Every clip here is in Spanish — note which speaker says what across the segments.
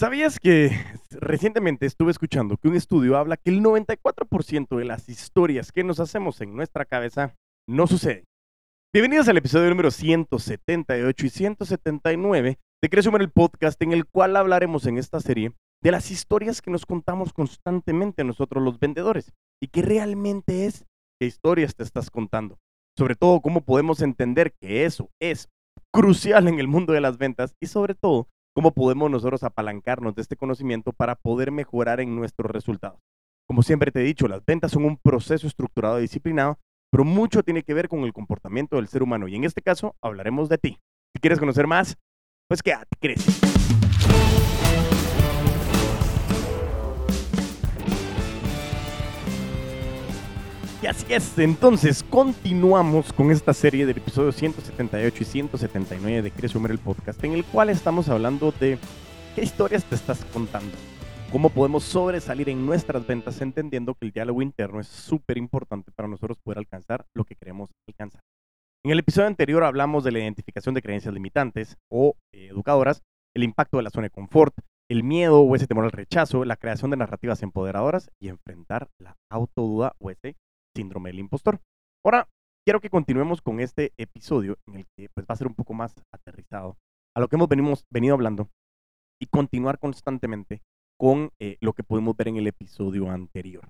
Speaker 1: ¿Sabías que recientemente estuve escuchando que un estudio habla que el 94% de las historias que nos hacemos en nuestra cabeza no suceden? Bienvenidos al episodio número 178 y 179 de Cresumer el podcast en el cual hablaremos en esta serie de las historias que nos contamos constantemente nosotros los vendedores y que realmente es qué historias te estás contando. Sobre todo cómo podemos entender que eso es crucial en el mundo de las ventas y sobre todo cómo podemos nosotros apalancarnos de este conocimiento para poder mejorar en nuestros resultados. Como siempre te he dicho, las ventas son un proceso estructurado y disciplinado, pero mucho tiene que ver con el comportamiento del ser humano y en este caso hablaremos de ti. Si quieres conocer más, pues quédate, crece. Así es, entonces continuamos con esta serie del episodio 178 y 179 de Crece el Podcast, en el cual estamos hablando de qué historias te estás contando, cómo podemos sobresalir en nuestras ventas entendiendo que el diálogo interno es súper importante para nosotros poder alcanzar lo que queremos alcanzar. En el episodio anterior hablamos de la identificación de creencias limitantes o eh, educadoras, el impacto de la zona de confort, el miedo o ese temor al rechazo, la creación de narrativas empoderadoras y enfrentar la autoduda o ese síndrome del impostor. Ahora, quiero que continuemos con este episodio en el que pues, va a ser un poco más aterrizado a lo que hemos venido hablando y continuar constantemente con eh, lo que pudimos ver en el episodio anterior.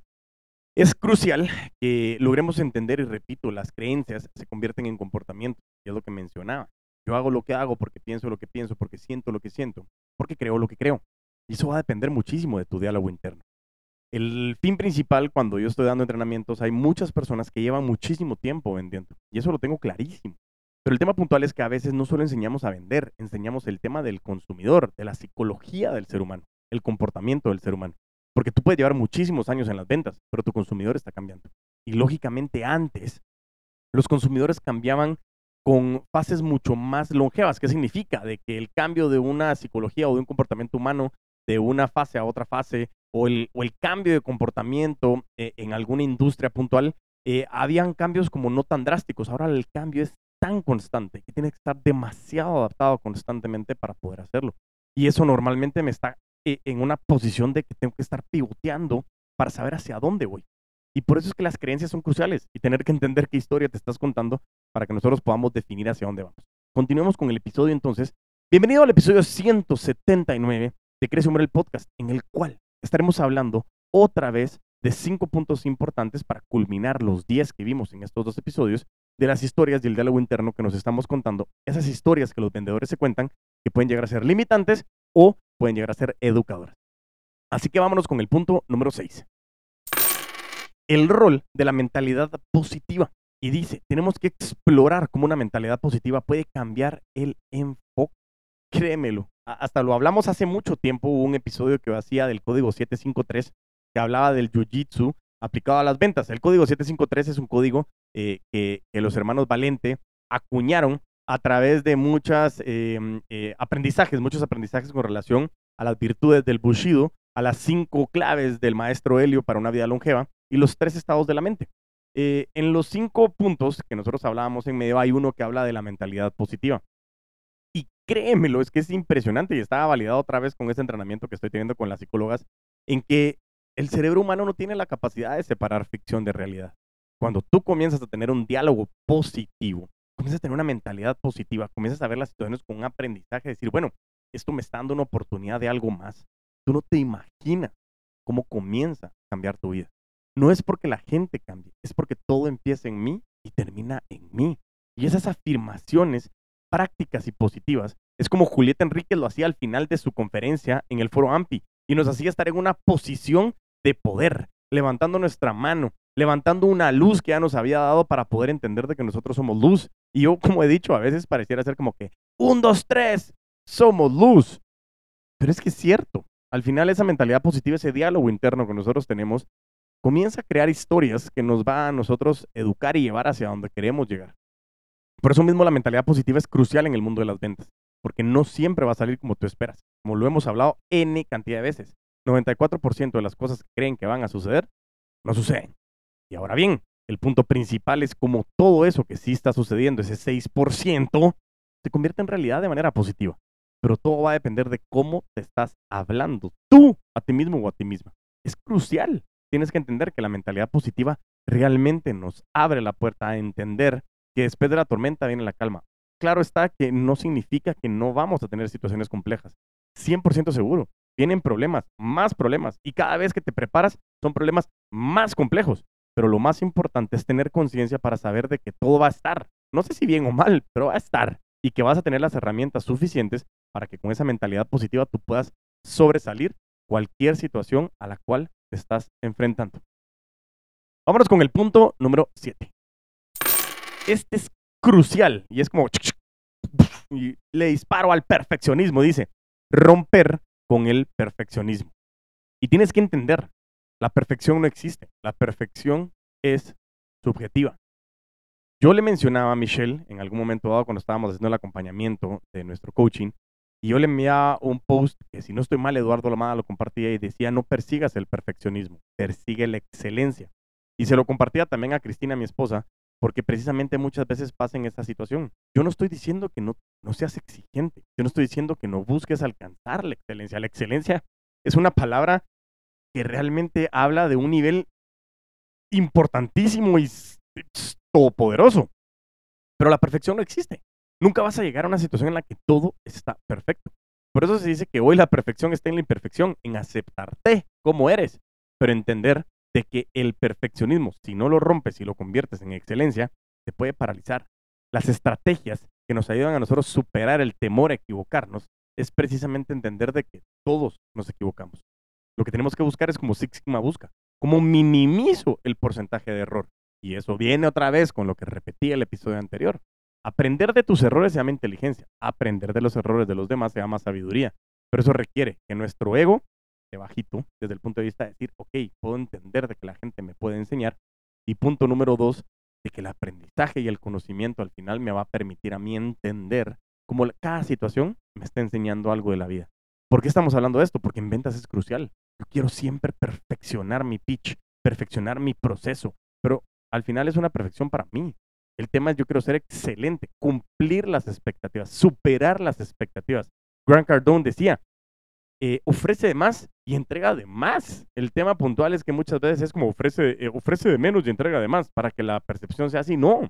Speaker 1: Es crucial que logremos entender, y repito, las creencias se convierten en comportamiento, que es lo que mencionaba. Yo hago lo que hago porque pienso lo que pienso, porque siento lo que siento, porque creo lo que creo. Y eso va a depender muchísimo de tu diálogo interno. El fin principal, cuando yo estoy dando entrenamientos, hay muchas personas que llevan muchísimo tiempo vendiendo. Y eso lo tengo clarísimo. Pero el tema puntual es que a veces no solo enseñamos a vender, enseñamos el tema del consumidor, de la psicología del ser humano, el comportamiento del ser humano. Porque tú puedes llevar muchísimos años en las ventas, pero tu consumidor está cambiando. Y lógicamente antes, los consumidores cambiaban con fases mucho más longevas. ¿Qué significa? De que el cambio de una psicología o de un comportamiento humano de una fase a otra fase o el, o el cambio de comportamiento eh, en alguna industria puntual, eh, habían cambios como no tan drásticos. Ahora el cambio es tan constante que tiene que estar demasiado adaptado constantemente para poder hacerlo. Y eso normalmente me está eh, en una posición de que tengo que estar pivoteando para saber hacia dónde voy. Y por eso es que las creencias son cruciales y tener que entender qué historia te estás contando para que nosotros podamos definir hacia dónde vamos. Continuemos con el episodio entonces. Bienvenido al episodio 179 de Crece Hombre el Podcast, en el cual estaremos hablando otra vez de cinco puntos importantes para culminar los 10 que vimos en estos dos episodios de las historias y el diálogo interno que nos estamos contando, esas historias que los vendedores se cuentan que pueden llegar a ser limitantes o pueden llegar a ser educadoras. Así que vámonos con el punto número 6. El rol de la mentalidad positiva. Y dice, tenemos que explorar cómo una mentalidad positiva puede cambiar el enfoque. Créemelo, hasta lo hablamos hace mucho tiempo, hubo un episodio que hacía del código 753 que hablaba del jiu-jitsu aplicado a las ventas. El código 753 es un código eh, que, los hermanos Valente acuñaron a través de muchos em, eh, aprendizajes, muchos aprendizajes con relación a las virtudes del Bushido, a las cinco claves del maestro Helio para una vida longeva y los tres estados de la mente. Eh, en los cinco puntos que nosotros hablábamos en medio hay uno que habla de la mentalidad positiva. Créemelo, es que es impresionante y estaba validado otra vez con ese entrenamiento que estoy teniendo con las psicólogas, en que el cerebro humano no tiene la capacidad de separar ficción de realidad. Cuando tú comienzas a tener un diálogo positivo, comienzas a tener una mentalidad positiva, comienzas a ver las situaciones con un aprendizaje, decir, bueno, esto me está dando una oportunidad de algo más. Tú no te imaginas cómo comienza a cambiar tu vida. No es porque la gente cambie, es porque todo empieza en mí y termina en mí. Y esas afirmaciones prácticas y positivas. Es como Julieta Enrique lo hacía al final de su conferencia en el foro AMPI y nos hacía estar en una posición de poder, levantando nuestra mano, levantando una luz que ya nos había dado para poder entender de que nosotros somos luz. Y yo, como he dicho, a veces pareciera ser como que, un, dos, tres, somos luz. Pero es que es cierto. Al final esa mentalidad positiva, ese diálogo interno que nosotros tenemos, comienza a crear historias que nos va a nosotros educar y llevar hacia donde queremos llegar. Por eso mismo la mentalidad positiva es crucial en el mundo de las ventas, porque no siempre va a salir como tú esperas. Como lo hemos hablado N cantidad de veces. 94% de las cosas que creen que van a suceder, no suceden. Y ahora bien, el punto principal es cómo todo eso que sí está sucediendo, ese 6%, se convierte en realidad de manera positiva. pero todo va a depender de cómo te estás hablando tú a ti mismo o a ti misma. Es crucial. Tienes que entender que la mentalidad positiva realmente nos abre la puerta a entender que después de la tormenta viene la calma. Claro está que no significa que no vamos a tener situaciones complejas. 100% seguro. Vienen problemas, más problemas. Y cada vez que te preparas son problemas más complejos. Pero lo más importante es tener conciencia para saber de que todo va a estar. No sé si bien o mal, pero va a estar. Y que vas a tener las herramientas suficientes para que con esa mentalidad positiva tú puedas sobresalir cualquier situación a la cual te estás enfrentando. Vámonos con el punto número 7. Este es crucial y es como y le disparo al perfeccionismo, dice, romper con el perfeccionismo. Y tienes que entender, la perfección no existe, la perfección es subjetiva. Yo le mencionaba a Michelle en algún momento dado cuando estábamos haciendo el acompañamiento de nuestro coaching, y yo le enviaba un post que si no estoy mal, Eduardo Lamada lo compartía y decía, no persigas el perfeccionismo, persigue la excelencia. Y se lo compartía también a Cristina, mi esposa, porque precisamente muchas veces pasa en esta situación. Yo no estoy diciendo que no, no seas exigente, yo no estoy diciendo que no busques alcanzar la excelencia. La excelencia es una palabra que realmente habla de un nivel importantísimo y todopoderoso. Pero la perfección no existe. Nunca vas a llegar a una situación en la que todo está perfecto. Por eso se dice que hoy la perfección está en la imperfección, en aceptarte como eres, pero entender de que el perfeccionismo, si no lo rompes y lo conviertes en excelencia, te puede paralizar. Las estrategias que nos ayudan a nosotros superar el temor a equivocarnos es precisamente entender de que todos nos equivocamos. Lo que tenemos que buscar es como Six Sigma busca, cómo minimizo el porcentaje de error. Y eso viene otra vez con lo que repetí el episodio anterior. Aprender de tus errores se llama inteligencia, aprender de los errores de los demás se llama sabiduría. Pero eso requiere que nuestro ego de bajito, desde el punto de vista de decir, ok, puedo entender de que la gente me puede enseñar. Y punto número dos, de que el aprendizaje y el conocimiento al final me va a permitir a mí entender cómo cada situación me está enseñando algo de la vida. ¿Por qué estamos hablando de esto? Porque en ventas es crucial. Yo quiero siempre perfeccionar mi pitch, perfeccionar mi proceso, pero al final es una perfección para mí. El tema es yo quiero ser excelente, cumplir las expectativas, superar las expectativas. Grant Cardone decía, eh, ofrece de más y entrega de más. El tema puntual es que muchas veces es como ofrece, eh, ofrece de menos y entrega de más para que la percepción sea así. No,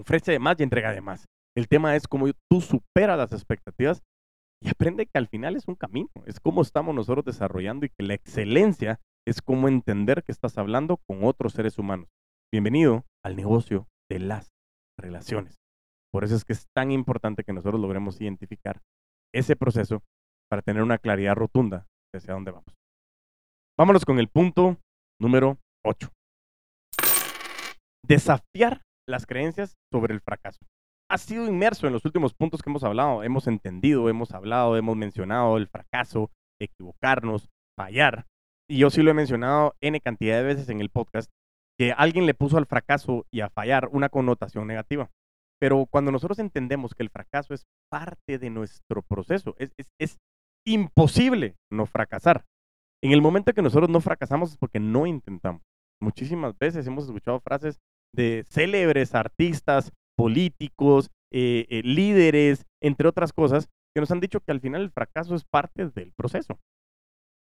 Speaker 1: ofrece de más y entrega de más. El tema es cómo tú superas las expectativas y aprende que al final es un camino, es cómo estamos nosotros desarrollando y que la excelencia es cómo entender que estás hablando con otros seres humanos. Bienvenido al negocio de las relaciones. Por eso es que es tan importante que nosotros logremos identificar ese proceso para tener una claridad rotunda hacia dónde vamos. Vámonos con el punto número 8. Desafiar las creencias sobre el fracaso. Ha sido inmerso en los últimos puntos que hemos hablado. Hemos entendido, hemos hablado, hemos mencionado el fracaso, equivocarnos, fallar. Y yo sí lo he mencionado N cantidad de veces en el podcast, que alguien le puso al fracaso y a fallar una connotación negativa. Pero cuando nosotros entendemos que el fracaso es parte de nuestro proceso, es, es, es imposible no fracasar. En el momento que nosotros no fracasamos es porque no intentamos. Muchísimas veces hemos escuchado frases de célebres artistas, políticos, eh, eh, líderes, entre otras cosas, que nos han dicho que al final el fracaso es parte del proceso.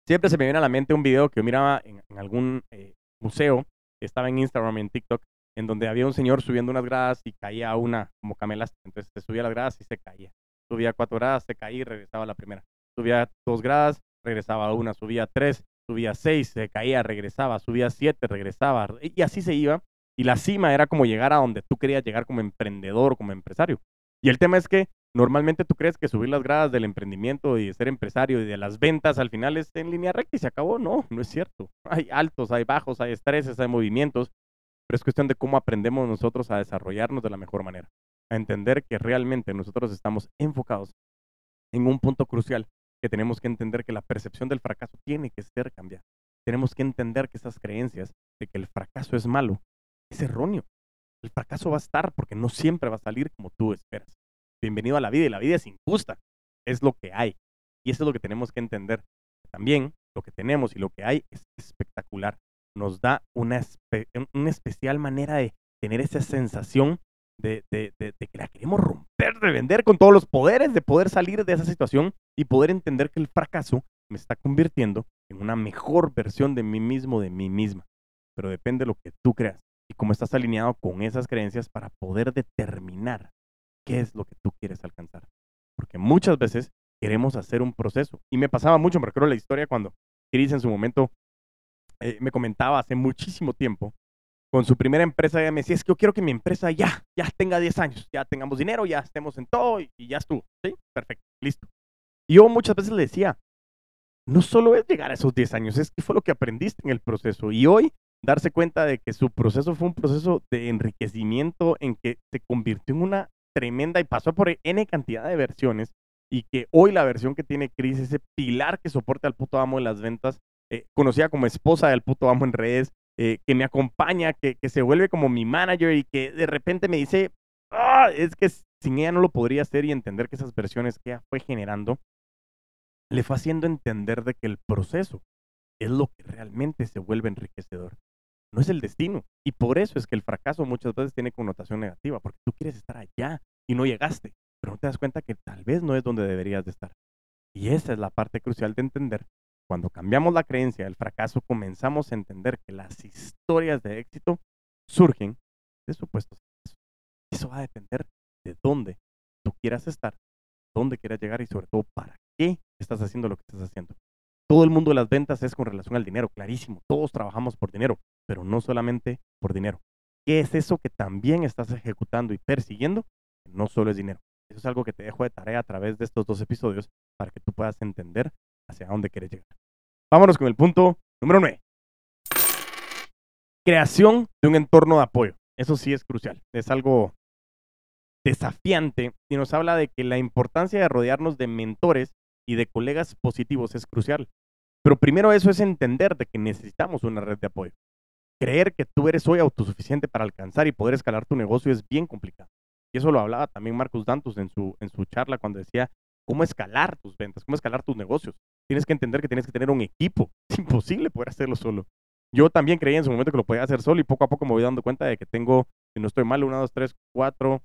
Speaker 1: Siempre se me viene a la mente un video que yo miraba en, algún eh, museo, estaba en Instagram, en TikTok, en donde había un señor subiendo unas gradas y caía una como camelas, entonces se subía las gradas y se caía. Subía cuatro gradas, se caía y regresaba a la primera subía dos gradas, regresaba a una, subía tres, subía seis, se caía, regresaba, subía siete, regresaba, y así se iba. Y la cima era como llegar a donde tú querías llegar como emprendedor como empresario. Y el tema es que normalmente tú crees que subir las gradas del emprendimiento y de ser empresario y de las ventas al final es en línea recta y se acabó. No, no es cierto. Hay altos, hay bajos, hay estreses, hay movimientos, pero es cuestión de cómo aprendemos nosotros a desarrollarnos de la mejor manera, a entender que realmente nosotros estamos enfocados en un punto crucial que tenemos que entender que la percepción del fracaso tiene que ser cambiada. Tenemos que entender que esas creencias de que el fracaso es malo es erróneo. El fracaso va a estar porque no siempre va a salir como tú esperas. Bienvenido a la vida y la vida es injusta. Es lo que hay. Y eso es lo que tenemos que entender. También lo que tenemos y lo que hay es espectacular. Nos da una, una especial manera de tener esa sensación de, de, de, que la queremos romper, de vender con todos los poderes, de poder salir de esa situación y poder entender que el fracaso me está convirtiendo en una mejor versión de mí mismo, de mí misma. Pero depende de lo que tú creas y cómo estás alineado con esas creencias para poder determinar qué es lo que tú quieres alcanzar. Porque muchas veces queremos hacer un proceso. Y me pasaba mucho, me recuerdo la historia cuando Chris en su momento eh, me comentaba hace muchísimo tiempo, con su primera empresa, ella me decía, es que yo quiero que mi empresa ya, ya tenga 10 años, ya tengamos dinero, ya estemos en todo y, ya estuvo. ¿Sí? Perfecto, listo. Y yo muchas veces le decía, no solo es llegar a esos 10 años, es que fue lo que aprendiste en el proceso. Y hoy darse cuenta de que su proceso fue un proceso de enriquecimiento en que se convirtió en una tremenda y pasó por N cantidad de versiones y que hoy la versión que tiene Chris, ese pilar que soporta al puto amo en las ventas, eh, conocida como esposa del puto amo en redes, eh, que me acompaña, que, que, se vuelve como mi manager y que de repente me dice, ah, es que sin ella no lo podría hacer y entender que esas versiones que ella fue generando, le fue haciendo entender de que el proceso es lo que realmente se vuelve enriquecedor. No es el destino. Y por eso es que el fracaso muchas veces tiene connotación negativa, porque tú quieres estar allá y no llegaste, pero no te das cuenta que tal vez no es donde deberías de estar. Y esa es la parte crucial de entender. Cuando cambiamos la creencia del fracaso, comenzamos a entender que las historias de éxito surgen de supuestos fracasos. Eso va a depender de dónde tú quieras estar, dónde quieras llegar y sobre todo para qué estás haciendo lo que estás haciendo. Todo el mundo de las ventas es con relación al dinero, clarísimo. Todos trabajamos por dinero, pero no solamente por dinero. ¿Qué es eso que también estás ejecutando y persiguiendo? No solo es dinero. Eso es algo que te dejo de tarea a través de estos dos episodios para que tú puedas entender hacia dónde quieres llegar. Vámonos con el punto número 9. Creación de un entorno de apoyo. Eso sí es crucial. Es algo desafiante y nos habla de que la importancia de rodearnos de mentores y de colegas positivos es crucial. Pero primero eso es entender de que necesitamos una red de apoyo. Creer que tú eres hoy autosuficiente para alcanzar y poder escalar tu negocio es bien complicado. Y eso lo hablaba también Marcus Dantus en su, en su charla cuando decía cómo escalar tus ventas, cómo escalar tus negocios. Tienes que entender que tienes que tener un equipo. Es imposible poder hacerlo solo. Yo también creía en su momento que lo podía hacer solo y poco a poco me voy dando cuenta de que tengo, si no estoy mal, una, dos, tres, cuatro,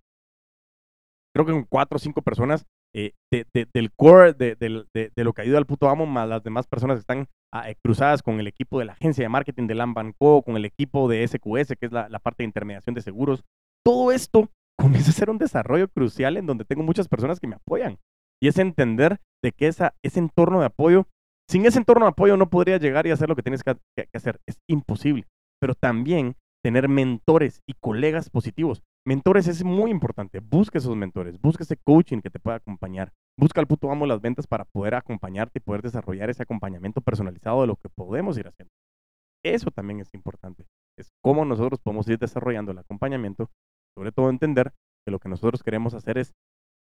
Speaker 1: creo que con cuatro o cinco personas eh, de, de, del core de, de, lo que ayuda al puto amo, más las demás personas que están ah, eh, cruzadas con el equipo de la agencia de marketing de Lambanco, con el equipo de SQS, que es la, la, parte de intermediación de seguros. Todo esto comienza a ser un desarrollo crucial en donde tengo muchas personas que me apoyan. Y es entender de que esa, ese entorno de apoyo, sin ese entorno de apoyo no podría llegar y hacer lo que tienes que hacer. Es imposible. Pero también tener mentores y colegas positivos. Mentores es muy importante. Busca esos mentores, busca ese coaching que te pueda acompañar. Busca al puto amo las ventas para poder acompañarte y poder desarrollar ese acompañamiento personalizado de lo que podemos ir haciendo. Eso también es importante. Es cómo nosotros podemos ir desarrollando el acompañamiento, sobre todo entender que lo que nosotros queremos hacer es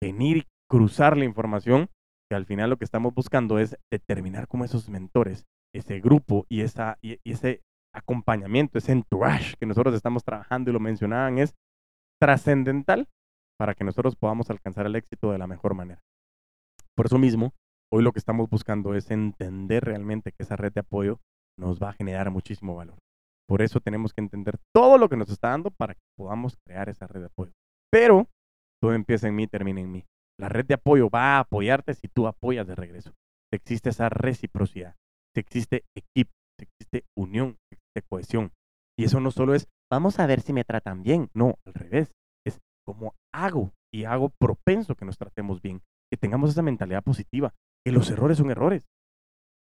Speaker 1: venir y cruzar la información, que al final lo que estamos buscando es determinar cómo esos mentores, ese grupo y, esa, y, ese acompañamiento, ese entourage que nosotros estamos trabajando y lo mencionaban es trascendental para que nosotros podamos alcanzar el éxito de la mejor manera. Por eso mismo, hoy lo que estamos buscando es entender realmente que esa red de apoyo nos va a generar muchísimo valor. Por eso tenemos que entender todo lo que nos está dando para que podamos crear esa red de apoyo. Pero todo empieza en mí, termina en mí. La red de apoyo va a apoyarte si tú apoyas de regreso. Existe esa reciprocidad, existe equipo, existe unión, existe cohesión. Y eso no solo es vamos a ver si me tratan bien. No, al revés. Es como hago y hago propenso que nos tratemos bien, que tengamos esa mentalidad positiva, que los errores son errores,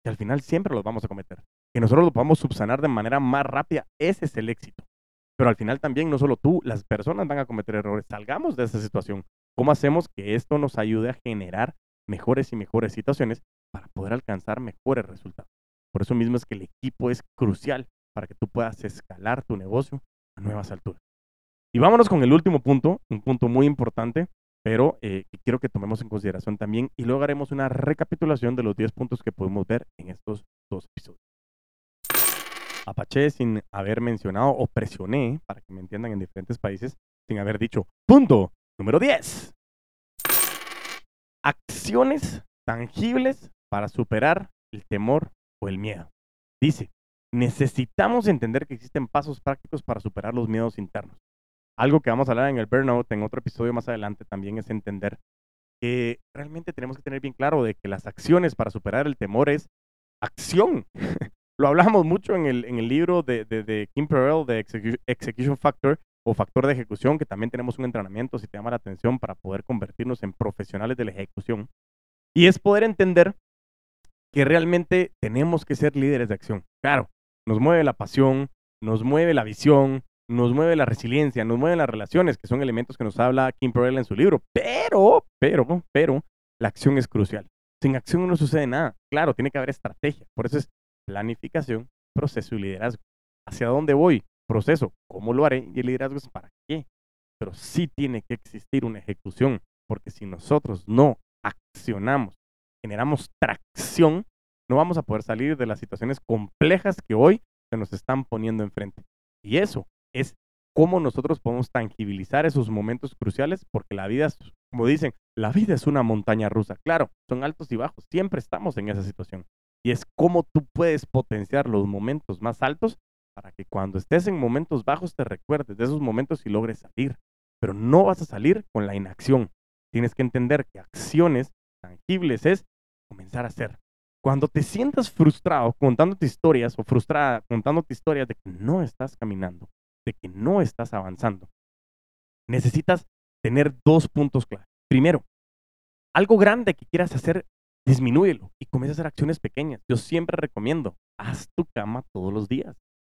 Speaker 1: que al final siempre los vamos a cometer, que nosotros lo podamos subsanar de manera más rápida. Ese es el éxito. Pero al final también no solo tú, las personas van a cometer errores. Salgamos de esa situación. ¿Cómo hacemos que esto nos ayude a generar mejores y mejores situaciones para poder alcanzar mejores resultados? Por eso mismo es que el equipo es crucial para que tú puedas escalar tu negocio a nuevas alturas. Y vámonos con el último punto, un punto muy importante, pero eh, que quiero que tomemos en consideración también y luego haremos una recapitulación de los 10 puntos que podemos ver en estos dos episodios. Apache sin haber mencionado o presioné, para que me entiendan en diferentes países, sin haber dicho punto número 10. Acciones tangibles para superar el temor o el miedo. Dice, necesitamos entender que existen pasos prácticos para superar los miedos internos. algo que vamos a hablar en el burnout en otro episodio más adelante también es entender que realmente tenemos que tener bien claro de que las acciones para superar el temor es acción. Lo hablamos mucho en el, libro de, de, Kim Perel de Execution Factor o Factor de Ejecución, que también tenemos un entrenamiento, si te llama la atención, para poder convertirnos en profesionales de la ejecución. Y es poder entender que realmente tenemos que ser líderes de acción. Claro, nos mueve la pasión, nos mueve la visión, nos mueve la resiliencia, nos mueven las relaciones, que son elementos que nos habla Kim Perel en su libro. Pero, pero, pero, la acción es crucial. Sin acción no sucede nada. Claro, tiene que haber estrategia. Por eso es planificación, proceso y liderazgo. ¿Hacia dónde voy? Proceso. ¿Cómo lo haré? Y el liderazgo es para qué. Pero sí tiene que existir una ejecución, porque si nosotros no accionamos, generamos tracción, no vamos a poder salir de las situaciones complejas que hoy se nos están poniendo enfrente. Y eso es cómo nosotros podemos tangibilizar esos momentos cruciales, porque la vida, es, como dicen, la vida es una montaña rusa. Claro, son altos y bajos, siempre estamos en esa situación. Y es cómo tú puedes potenciar los momentos más altos para que cuando estés en momentos bajos te recuerdes de esos momentos y logres salir. Pero no vas a salir con la inacción. Tienes que entender que acciones tangibles es comenzar a hacer. Cuando te sientas frustrado contándote historias o frustrada contándote historias de que no estás caminando, de que no estás avanzando, necesitas tener dos puntos claros. Primero, algo grande que quieras hacer, disminúyelo y comienza a hacer acciones pequeñas. Yo siempre recomiendo, haz tu cama todos los días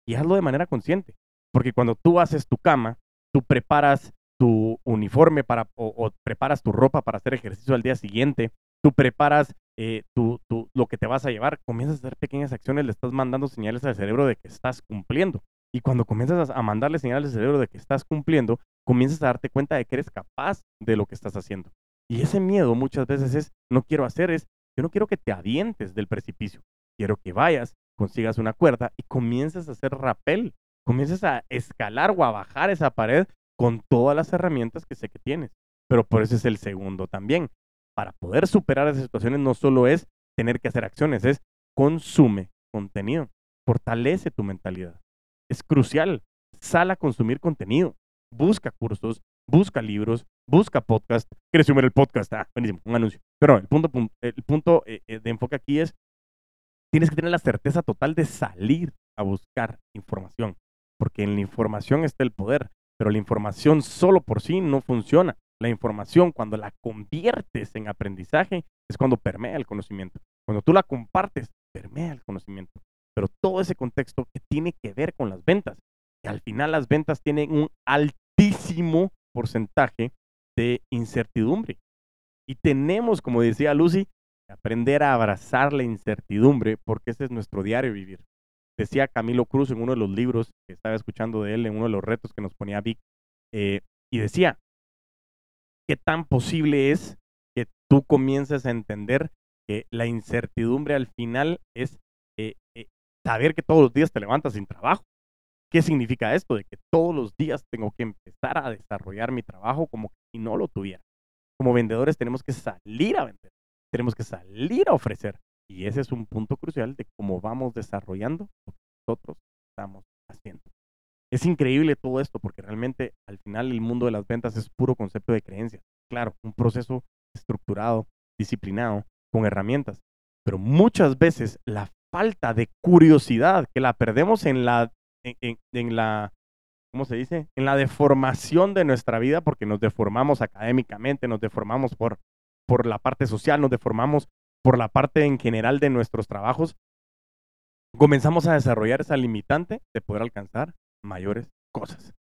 Speaker 1: y hazlo de manera consciente. Porque cuando tú haces tu cama, tú preparas tu uniforme para, o, preparas tu ropa para hacer ejercicio al día siguiente, tú preparas eh, tu, lo que te vas a llevar, comienzas a hacer pequeñas acciones, le estás mandando señales al cerebro de que estás cumpliendo. Y cuando comienzas a mandarle señales al cerebro de que estás cumpliendo, comienzas a darte cuenta de que eres capaz de lo que estás haciendo. Y ese miedo muchas veces es, no quiero hacer, es, yo no quiero que te avientes del precipicio. Quiero que vayas, consigas una cuerda y comiences a hacer rappel. Comiences a escalar o a bajar esa pared con todas las herramientas que sé que tienes. Pero por eso es el segundo también. Para poder superar esas situaciones no solo es tener que hacer acciones, es consume contenido. Fortalece tu mentalidad es crucial. Sal a consumir contenido. Busca cursos, busca libros, busca podcast. ¿Quieres sumar el podcast? Ah, buenísimo, un anuncio. Pero el punto, el punto eh, eh, de enfoque aquí es, tienes que tener la certeza total de salir a buscar información. Porque en la información está el poder, pero la información solo por sí no funciona. La información, cuando la conviertes en aprendizaje, es cuando permea el conocimiento. Cuando tú la compartes, permea el conocimiento pero todo ese contexto que tiene que ver con las ventas. Y al final las ventas tienen un altísimo porcentaje de incertidumbre. Y tenemos, como decía Lucy, que aprender a abrazar la incertidumbre porque ese es nuestro diario vivir. Decía Camilo Cruz en uno de los libros que estaba escuchando de él, en uno de los retos que nos ponía Vic, eh, y decía, ¿qué tan posible es que tú comiences a entender que la incertidumbre al final es eh, eh, saber que todos los días te levantas sin trabajo. ¿Qué significa esto? De que todos los días tengo que empezar a desarrollar mi trabajo como si no lo tuviera. Como vendedores tenemos que salir a vender, tenemos que salir a ofrecer. Y ese es un punto crucial de cómo vamos desarrollando lo que nosotros estamos haciendo. Es increíble todo esto porque realmente al final el mundo de las ventas es puro concepto de creencia. Claro, un proceso estructurado, disciplinado, con herramientas. Pero muchas veces la falta de curiosidad que la perdemos en la, en, la, ¿cómo se dice? En la deformación de nuestra vida porque nos deformamos académicamente, nos deformamos por, por la parte social, nos deformamos por la parte en general de nuestros trabajos. Comenzamos a desarrollar esa limitante de poder alcanzar mayores cosas.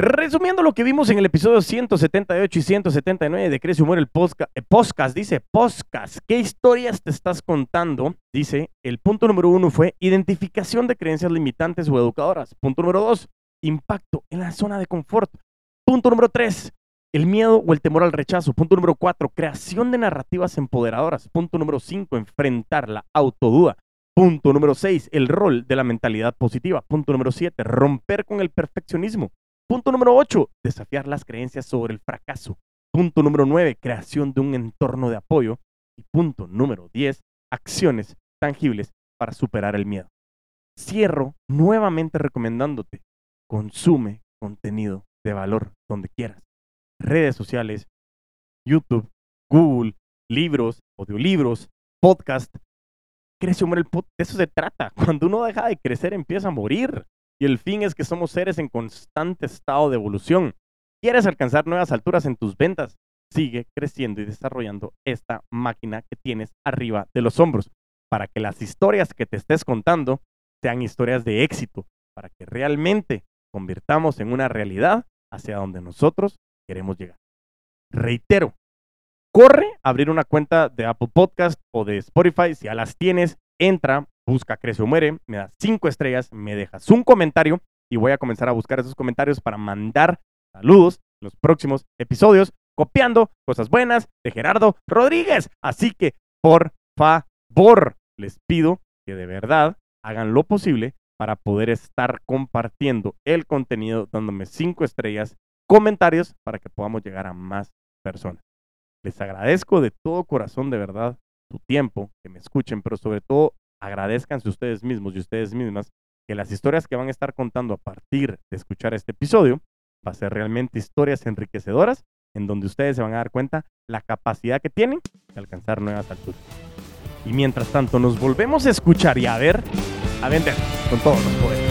Speaker 1: Resumiendo lo que vimos en el episodio 178 y 179 de Crece Humor, el podcast, eh, podcast, dice, podcast, ¿qué historias te estás contando? Dice, el punto número uno fue identificación de creencias limitantes o educadoras. Punto número dos, impacto en la zona de confort. Punto número tres, el miedo o el temor al rechazo. Punto número cuatro, creación de narrativas empoderadoras. Punto número cinco, enfrentar la autoduda. Punto número seis, el rol de la mentalidad positiva. Punto número siete, romper con el perfeccionismo. Punto número 8, desafiar las creencias sobre el fracaso. Punto número 9, creación de un entorno de apoyo. Y punto número 10, acciones tangibles para superar el miedo. Cierro nuevamente recomendándote, consume contenido de valor donde quieras. Redes sociales, YouTube, Google, libros, audiolibros, podcast. Crece o muere el podcast. De eso se trata. Cuando uno deja de crecer, empieza a morir. Y el fin es que somos seres en constante estado de evolución. ¿Quieres alcanzar nuevas alturas en tus ventas? Sigue creciendo y desarrollando esta máquina que tienes arriba de los hombros para que las historias que te estés contando sean historias de éxito, para que realmente convirtamos en una realidad hacia donde nosotros queremos llegar. Reitero, corre a abrir una cuenta de Apple Podcast o de Spotify. Si ya las tienes, entra, busca Crece o Muere, me das cinco estrellas, me dejas un comentario y voy a comenzar a buscar esos comentarios para mandar saludos en los próximos episodios, copiando cosas buenas de Gerardo Rodríguez. Así que, por favor, les pido que de verdad hagan lo posible para poder estar compartiendo el contenido, dándome cinco estrellas, comentarios para que podamos llegar a más personas. Les agradezco de todo corazón, de verdad, su tiempo, que me escuchen, pero sobre todo agradezcanse ustedes mismos y ustedes mismas que las historias que van a estar contando a partir de escuchar este episodio va a ser realmente historias enriquecedoras en donde ustedes se van a dar cuenta la capacidad que tienen de alcanzar nuevas alturas. Y mientras tanto nos volvemos a escuchar y a ver, a vender con todos los poderes.